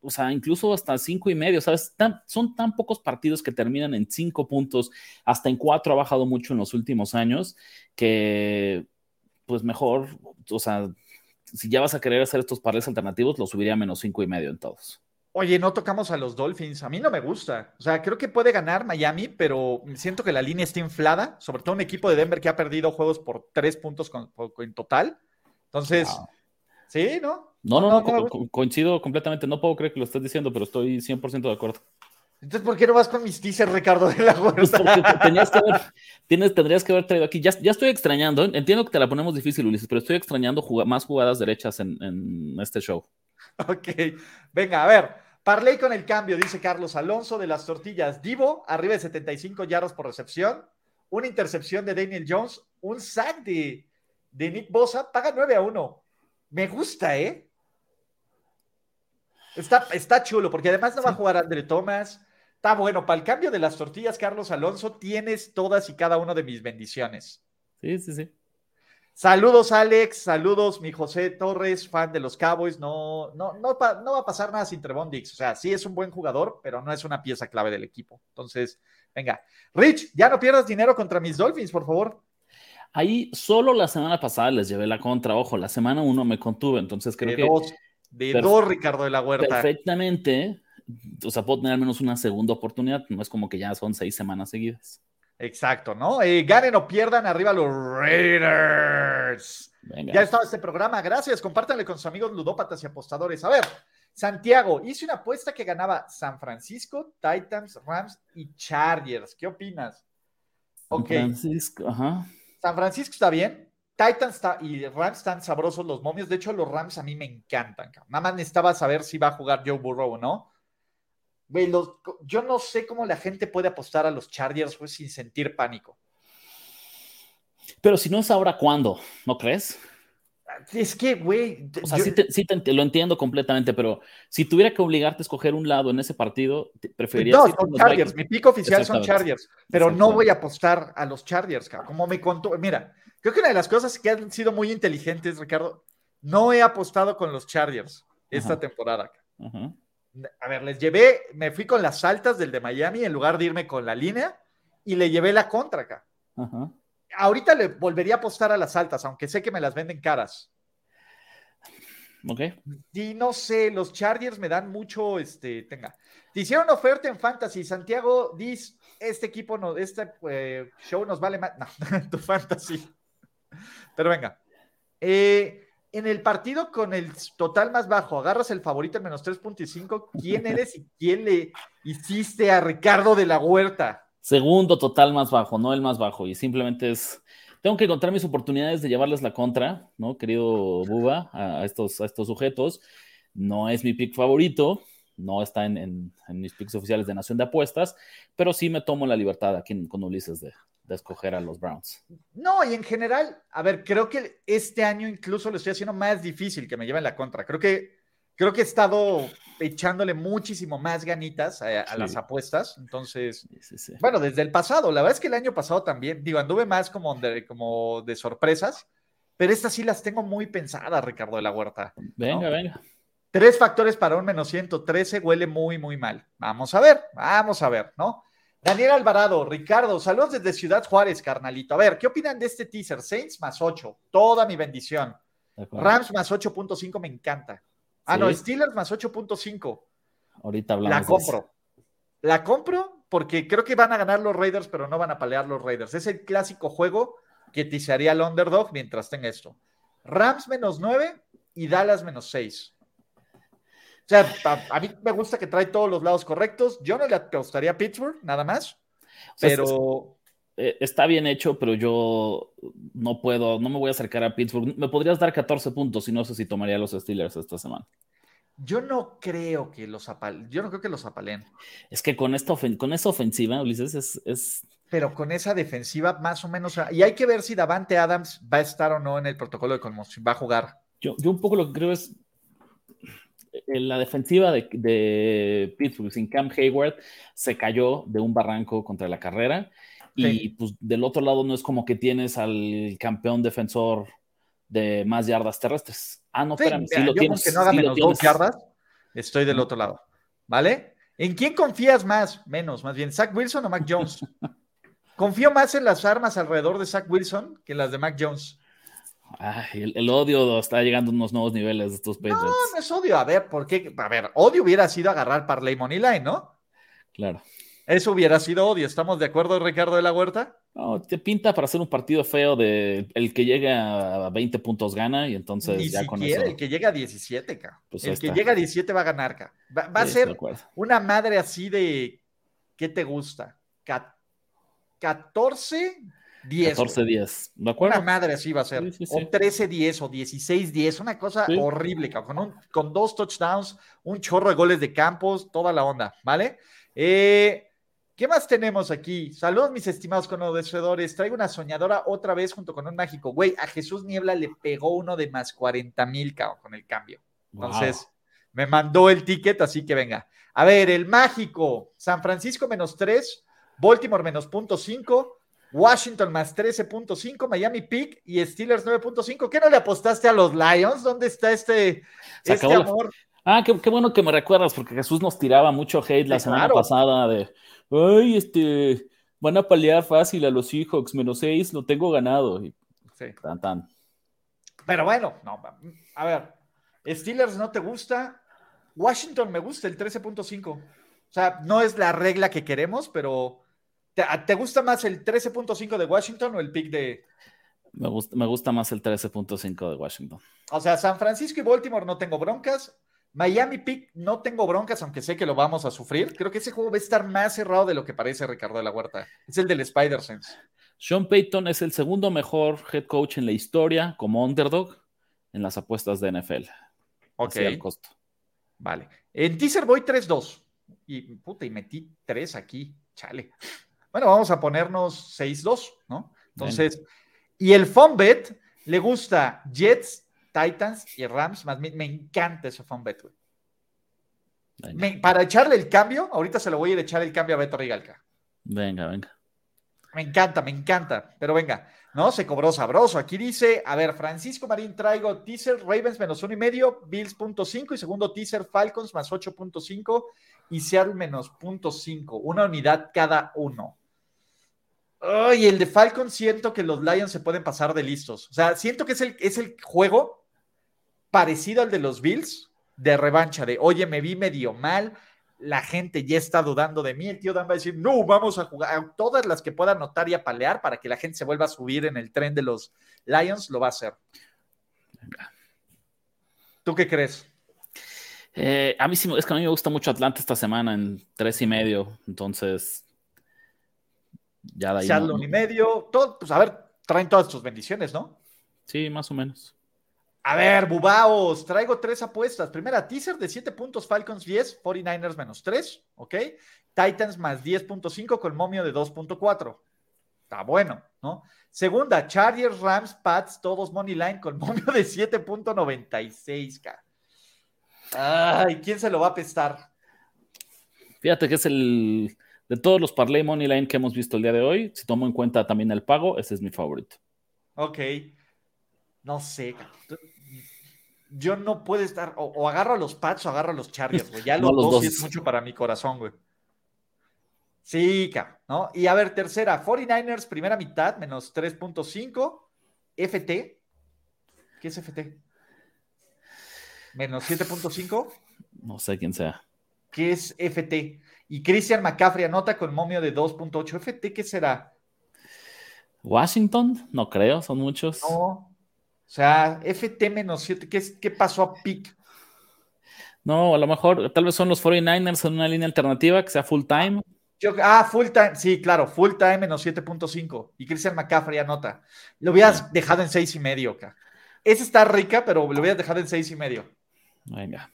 o sea, incluso hasta cinco y medio, ¿sabes? son tan pocos partidos que terminan en cinco puntos, hasta en cuatro ha bajado mucho en los últimos años, que pues mejor, o sea, si ya vas a querer hacer estos pares alternativos, lo subiría a menos cinco y medio en todos. Oye, no tocamos a los Dolphins. A mí no me gusta. O sea, creo que puede ganar Miami, pero siento que la línea está inflada, sobre todo un equipo de Denver que ha perdido juegos por tres puntos en total. Entonces, ¿sí? ¿No? No, no, no, coincido completamente. No puedo creer que lo estés diciendo, pero estoy 100% de acuerdo. Entonces, ¿por qué no vas con mis teasers, Ricardo de la pues tenías que haber, tienes, tendrías que haber traído aquí. Ya, ya, estoy extrañando, entiendo que te la ponemos difícil, Ulises, pero estoy extrañando más jugadas derechas en, en este show. Ok, venga, a ver. Parley con el cambio, dice Carlos Alonso de las tortillas. Divo, arriba de 75 yardas por recepción. Una intercepción de Daniel Jones. Un sack de, de Nick Bosa. Paga 9 a 1. Me gusta, ¿eh? Está, está chulo, porque además no va a jugar André Thomas. Está bueno. Para el cambio de las tortillas, Carlos Alonso, tienes todas y cada una de mis bendiciones. Sí, sí, sí. Saludos, Alex. Saludos, mi José Torres, fan de los Cowboys. No, no, no, no va a pasar nada sin Trevon Dix. O sea, sí es un buen jugador, pero no es una pieza clave del equipo. Entonces, venga. Rich, ya no pierdas dinero contra mis Dolphins, por favor. Ahí solo la semana pasada les llevé la contra. Ojo, la semana uno me contuve, entonces creo de que. Dos, de dos, Ricardo de la Huerta. Perfectamente. O sea, puedo tener al menos una segunda oportunidad. No es como que ya son seis semanas seguidas. Exacto, ¿no? Eh, ganen o pierdan arriba los Raiders. Ya estaba este programa, gracias. Compártanle con sus amigos ludópatas y apostadores. A ver, Santiago, hice una apuesta que ganaba San Francisco, Titans, Rams y Chargers. ¿Qué opinas? San Francisco, ajá. San Francisco está bien. Titans está, y Rams están sabrosos los momios. De hecho, los Rams a mí me encantan. Nada más necesitaba saber si va a jugar Joe Burrow o no yo no sé cómo la gente puede apostar a los Chargers sin sentir pánico. Pero si no es ahora, ¿cuándo? ¿No crees? Es que, güey. O sea, sí, lo entiendo completamente, pero si tuviera que obligarte a escoger un lado en ese partido, preferiría. No, son Chargers. Mi pico oficial son Chargers, pero no voy a apostar a los Chargers, como me contó. Mira, creo que una de las cosas que han sido muy inteligentes, Ricardo, no he apostado con los Chargers esta temporada. Ajá a ver, les llevé, me fui con las altas del de Miami en lugar de irme con la línea y le llevé la contra acá. Ahorita le volvería a apostar a las altas, aunque sé que me las venden caras. Ok. Y no sé, los Chargers me dan mucho, este, tenga. Te hicieron oferta en Fantasy, Santiago, dice, este equipo, no, este eh, show nos vale más. No, tu Fantasy. Pero venga. Eh, en el partido con el total más bajo, agarras el favorito en menos 3.5, ¿quién eres y quién le hiciste a Ricardo de la Huerta? Segundo total más bajo, no el más bajo, y simplemente es, tengo que encontrar mis oportunidades de llevarles la contra, ¿no? Querido Buba, a estos, a estos sujetos. No es mi pick favorito, no está en, mis picks oficiales de Nación de Apuestas, pero sí me tomo la libertad aquí con Ulises de, de escoger a los Browns. No, y en general, a ver, creo que este año incluso lo estoy haciendo más difícil que me lleven la contra. Creo que, creo que he estado echándole muchísimo más ganitas a, las apuestas. Entonces, bueno, desde el pasado, la verdad es que el año pasado también, digo, anduve más como de, como de sorpresas, pero estas sí las tengo muy pensadas, Ricardo de la Huerta. Venga, venga. Tres factores para un menos 113 huele muy, muy mal. Vamos a ver, vamos a ver, ¿no? Daniel Alvarado, Ricardo, saludos desde Ciudad Juárez, carnalito. A ver, ¿qué opinan de este teaser? Saints más 8, toda mi bendición. Rams más 8.5 me encanta. Ah, no, Steelers más 8.5. Ahorita hablamos. La compro. La compro porque creo que van a ganar los Raiders, pero no van a palear los Raiders. Es el clásico juego que teasearía el underdog mientras tenga esto. Rams menos 9 y Dallas menos 6. Sea, a, mí me gusta que trae todos los lados correctos. Yo no le apostaría a Pittsburgh, nada más. Pero. Eh, está bien hecho, pero yo no puedo, no me voy a acercar a Pittsburgh. Me podrías dar 14 puntos y no sé si tomaría a los Steelers esta semana. Yo no creo que los apalen. Yo no creo que los apalen. Es que con esta con esa ofensiva, Ulises, es, es, Pero con esa defensiva, más o menos. Y hay que ver si Davante Adams va a estar o no en el protocolo de conmoción, va a jugar. Yo, yo un poco lo que creo es eh, la defensiva de, Pittsburgh sin Cam Hayward se cayó de un barranco contra la carrera. Y pues del otro lado no es como que tienes al campeón defensor de más yardas terrestres. Ah, no, espérame, sí, lo tienes. Que no haga menos dos yardas, estoy del otro lado. ¿Vale? ¿En quién confías más? Menos, más bien, ¿Zach Wilson o Mac Jones? Confío más en las armas alrededor de Zach Wilson que en las de Mac Jones. Ay, el, odio está llegando a unos nuevos niveles de estos Patriots. No, no es odio. A ver, ¿por qué? A ver, odio hubiera sido agarrar Parley Money Line, ¿no? Claro. Eso hubiera sido odio. ¿Estamos de acuerdo, Ricardo de la Huerta? No, te pinta para hacer un partido feo de el que llega a 20 puntos gana y entonces ya con eso. El que llega a 17, ca. Pues el que llega a 17 va a ganar, ca. Va, a ser una madre así de. ¿Qué te gusta? 14, 10. 14 10, ¿de acuerdo? Una madre así va a ser. o 13 10 o 16 10, una cosa horrible, con, con dos touchdowns, un chorro de goles de campos, toda la onda, ¿vale? Eh, ¿Qué más tenemos aquí? Saludos, mis estimados conocedores. Traigo una soñadora otra vez junto con un mágico. Güey, a Jesús Niebla le pegó uno de más 40 mil con el cambio. Entonces, me mandó el ticket, así que venga. A ver, el mágico. San Francisco menos 3, Baltimore menos punto 5, Washington más 13.5, Miami Peak y Steelers 9.5. ¿Qué no le apostaste a los Lions? ¿Dónde está este, este amor? Ah, qué, bueno que me recuerdas, porque Jesús nos tiraba mucho hate la semana pasada de, ay, este, van a pelear fácil a los Seahawks, menos 6, lo tengo ganado. sí. Tan, tan. Pero bueno, no, a ver, Steelers no te gusta, Washington me gusta el 13.5. O sea, no es la regla que queremos, pero ¿Te, gusta más el 13.5 de Washington o el pick de... Me gusta, me gusta más el 13.5 de Washington. O sea, San Francisco y Baltimore no tengo broncas. Miami Pick no tengo broncas, aunque sé que lo vamos a sufrir. Creo que ese juego va a estar más cerrado de lo que parece Ricardo de la Huerta. Es el del Spider-Sense. Sean Payton es el segundo mejor head coach en la historia como underdog en las apuestas de NFL. Ok. el costo. Vale. En teaser voy 3-2. Y puta, y metí 3 aquí. Chale. Bueno, vamos a ponernos 6-2, ¿no? Entonces, y el Fonbet le gusta Jets, Titans y Rams, más me, encanta ese Fonbet, güey. para echarle el cambio, ahorita se lo voy a ir a echar el cambio a Beto Rigalca. Venga, venga. Me encanta, me encanta. Pero venga, ¿no? Se cobró sabroso. Aquí dice, a ver, Francisco Marín traigo teaser, Ravens menos uno y medio, Bills punto cinco y segundo teaser, Falcons más 8.5 y Seattle menos punto cinco. Una unidad cada uno. Ay, el de Falcon siento que los Lions se pueden pasar de listos. O sea, siento que es el, es el juego parecido al de los Bills de revancha, de oye, me vi medio mal, la gente ya está dudando de mí, el tío Dan va a decir, no, vamos a jugar todas las que pueda anotar y apalear para que la gente se vuelva a subir en el tren de los Lions, lo va a hacer. ¿Tú qué crees? Eh, a mí sí, es que a mí me gusta mucho Atlanta esta semana en tres y medio, entonces ya de ahí. y medio, todo, pues a ver, traen todas tus bendiciones, ¿no? Sí, más o menos. A ver, bubaos, traigo tres apuestas. Primera, teaser de 7 puntos, Falcons 10, 49ers menos 3, ¿ok? Titans más 10.5 con momio de 2.4. Está bueno, ¿no? Segunda, Chargers, Rams, Pats, todos money line con momio de 7.96, Ay, ¿quién se lo va a pestar? Fíjate que es el de todos los parlay money line que hemos visto el día de hoy, si tomo en cuenta también el pago, ese es mi favorito. Ok. No sé. Yo no puedo estar. O, agarro a los Pats o agarro a los Chargers, güey. Ya los, dos, es mucho para mi corazón, güey. Sí, ¿no? Y a ver, tercera, 49ers, primera mitad, menos 3.5. FT. ¿Qué es FT? Menos 7.5. No sé quién sea. ¿Qué es FT? Y Christian McCaffrey anota con momio de 2.8. FT, ¿qué será? Washington, no creo, son muchos. No. O sea, FT menos 7, ¿qué, ¿qué pasó a PIC? No, a lo mejor tal vez son los 49ers en una línea alternativa que sea full time. ah, full time, sí, claro, full time menos 7.5. Y Christian McCaffrey anota. Lo hubieras dejado en seis y medio, acá. Esa está rica, pero lo hubieras dejado en seis y medio. Venga.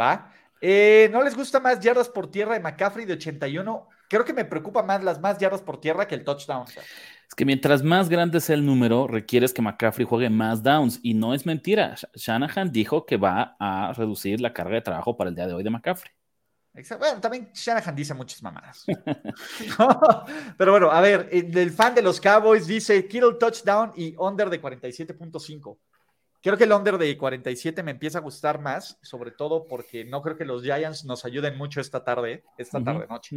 ¿Va? Eh, ¿No les gusta más yardas por tierra de McCaffrey de 81? Creo que me preocupa más las más yardas por tierra que el touchdown. Es que mientras más grande sea el número, requieres que McCaffrey juegue más downs. Y no es mentira. Shanahan dijo que va a reducir la carga de trabajo para el día de hoy de McCaffrey. Bueno, también Shanahan dice muchas mamadas. Pero bueno, a ver, el fan de los Cowboys dice Kittle touchdown y under de 47.5. Creo que el under de 47 me empieza a gustar más, sobre todo porque no creo que los Giants nos ayuden mucho esta tarde, esta tarde noche.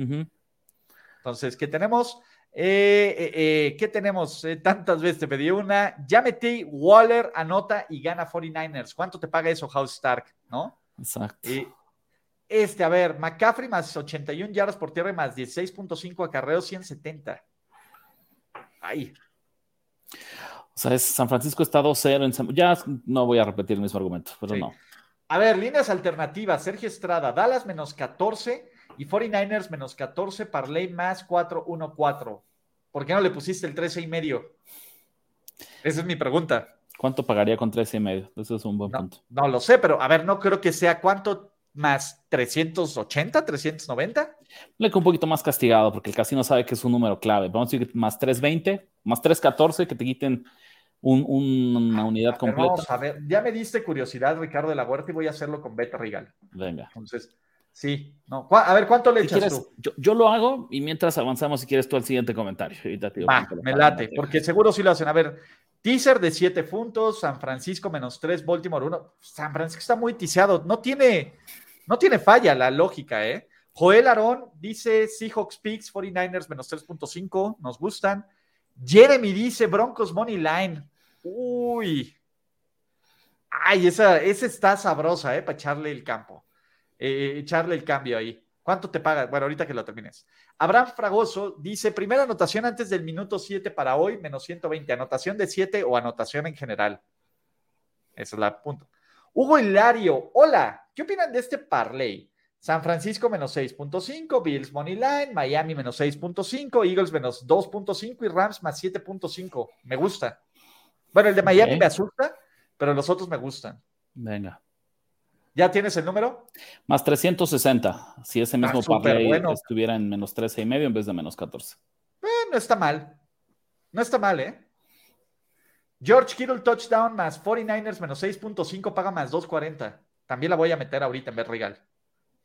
Entonces, ¿qué tenemos? Eh, eh, eh, ¿Qué tenemos? tantas veces te pedí una. Ya metí Waller, anota y gana 49ers. ¿Cuánto te paga eso, House Stark? ¿No? Exacto. este, a ver, McCaffrey más 81 yardas por tierra más 16.5 acarreos, 170. Ahí. O sea, San Francisco está 2-0 en San... Ya no voy a repetir el mismo argumento, pero no. A ver, líneas alternativas. Sergio Estrada, Dallas menos 14 y 49ers menos 14, Parley más 4-1-4. ¿Por qué no le pusiste el 13 y medio? Esa es mi pregunta. ¿Cuánto pagaría con 13 y medio? Eso es un buen punto. No lo sé, pero a ver, no creo que sea cuánto más 380, 390. Le un poquito más castigado porque el casino sabe que es un número clave. Vamos a decir más 320, más 314, que te quiten una unidad completa. a ver, ya me diste curiosidad, Ricardo de la Huerta, y voy a hacerlo con Beta Regal. Venga. Entonces, sí, no. A ver, ¿cuánto le echas tú? Yo, lo hago y mientras avanzamos, si quieres tú al siguiente comentario. Va, me late, porque seguro sí lo hacen. A ver, teaser de 7 puntos, San Francisco menos 3, Baltimore 1. San Francisco está muy tiseado, no tiene, no tiene falla la lógica, ¿eh? Joel Arón dice Seahawks Peaks 49ers menos 3.5, nos gustan. Jeremy dice Broncos Money Line. Uy. Ay, esa, esa está sabrosa, ¿eh? Para echarle el campo. Eh, echarle el cambio ahí. ¿Cuánto te paga? Bueno, ahorita que lo termines. Abraham Fragoso dice: primera anotación antes del minuto 7 para hoy, menos 120. Anotación de 7 o anotación en general. Esa es la punto. Hugo Hilario, hola. ¿Qué opinan de este parlay? San Francisco menos 6.5, Bills Money Line, Miami menos 6.5, Eagles menos 2.5 y Rams más 7.5. Me gusta. Bueno, el de Miami me asusta, pero los otros me gustan. Venga. ¿Ya tienes el número? Más 360. Si ese mismo ah, estuviera en menos 13 y medio en vez de menos 14. Eh, no está mal. No está mal, ¿eh? George Kittle touchdown más 49ers menos 6.5 paga más 2.40. También la voy a meter ahorita en vez regal.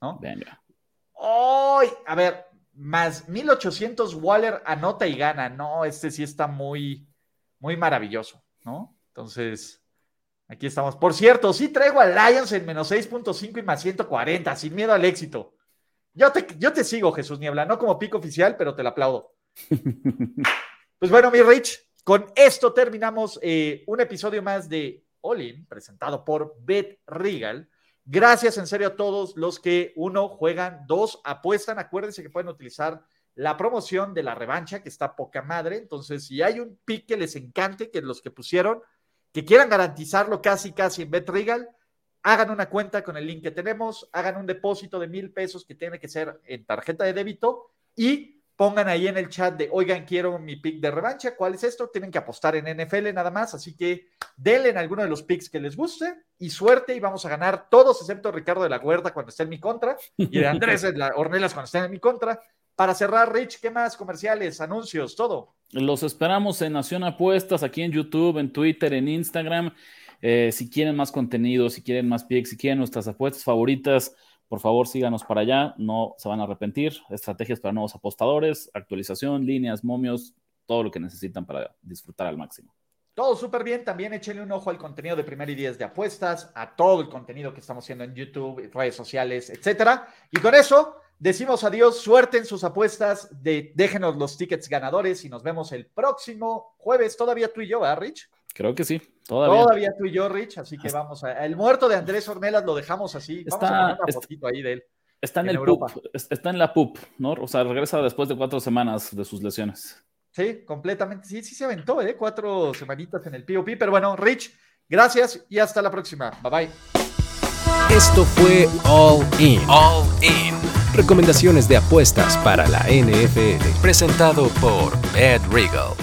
¿no? Venga. ¡Ay! A ver, más 1800 Waller anota y gana. No, este sí está muy, muy maravilloso, ¿no? Entonces, aquí estamos. Por cierto, sí traigo a Lions en menos 6.5 y más 140, sin miedo al éxito. Yo te, yo te sigo, Jesús Niebla, no como pico oficial, pero te la aplaudo. pues bueno, mi Rich, con esto terminamos eh, un episodio más de Olin, presentado por Bet Regal. Gracias en serio a todos los que, uno, juegan, dos, apuestan. Acuérdense que pueden utilizar la promoción de la revancha, que está poca madre. Entonces, si hay un pick que les encante, que los que pusieron, que quieran garantizarlo casi, casi en BetRegal, hagan una cuenta con el link que tenemos, hagan un depósito de mil pesos que tiene que ser en tarjeta de débito y pongan ahí en el chat de, oigan, quiero mi pick de revancha, ¿cuál es esto? Tienen que apostar en NFL nada más, así que denle en alguno de los picks que les guste y suerte y vamos a ganar todos, excepto Ricardo de la Huerta cuando esté en mi contra y de Andrés de la Ornelas cuando esté en mi contra. Para cerrar, Rich, ¿qué más? Comerciales, anuncios, todo. Los esperamos en Nación Apuestas, aquí en YouTube, en Twitter, en Instagram. Eh, si quieren más contenido, si quieren más picks, si quieren nuestras apuestas favoritas, por favor, síganos para allá, no se van a arrepentir. Estrategias para nuevos apostadores, actualización, líneas, momios, todo lo que necesitan para disfrutar al máximo. Todo súper bien. También échenle un ojo al contenido de Primer y Diez de Apuestas, a todo el contenido que estamos haciendo en YouTube, redes sociales, etcétera. Y con eso decimos adiós, suerte en sus apuestas, de, déjenos los tickets ganadores y nos vemos el próximo jueves. Todavía tú y yo, ¿verdad, Rich? Creo que sí, todavía. Todavía tú y yo, Rich, así que vamos a. El muerto de Andrés Ornelas lo dejamos así. Vamos está, a poner una fotito ahí de él. Está en, el Europa. está en la PUP, ¿no? O sea, regresa después de cuatro semanas de sus lesiones. Sí, completamente. Sí, sí se aventó, ¿eh? Cuatro semanitas en el POP. Pero bueno, Rich, gracias y hasta la próxima. Bye bye. Esto fue All In. All In. Recomendaciones de apuestas para la NFL. Presentado por Bad Regal.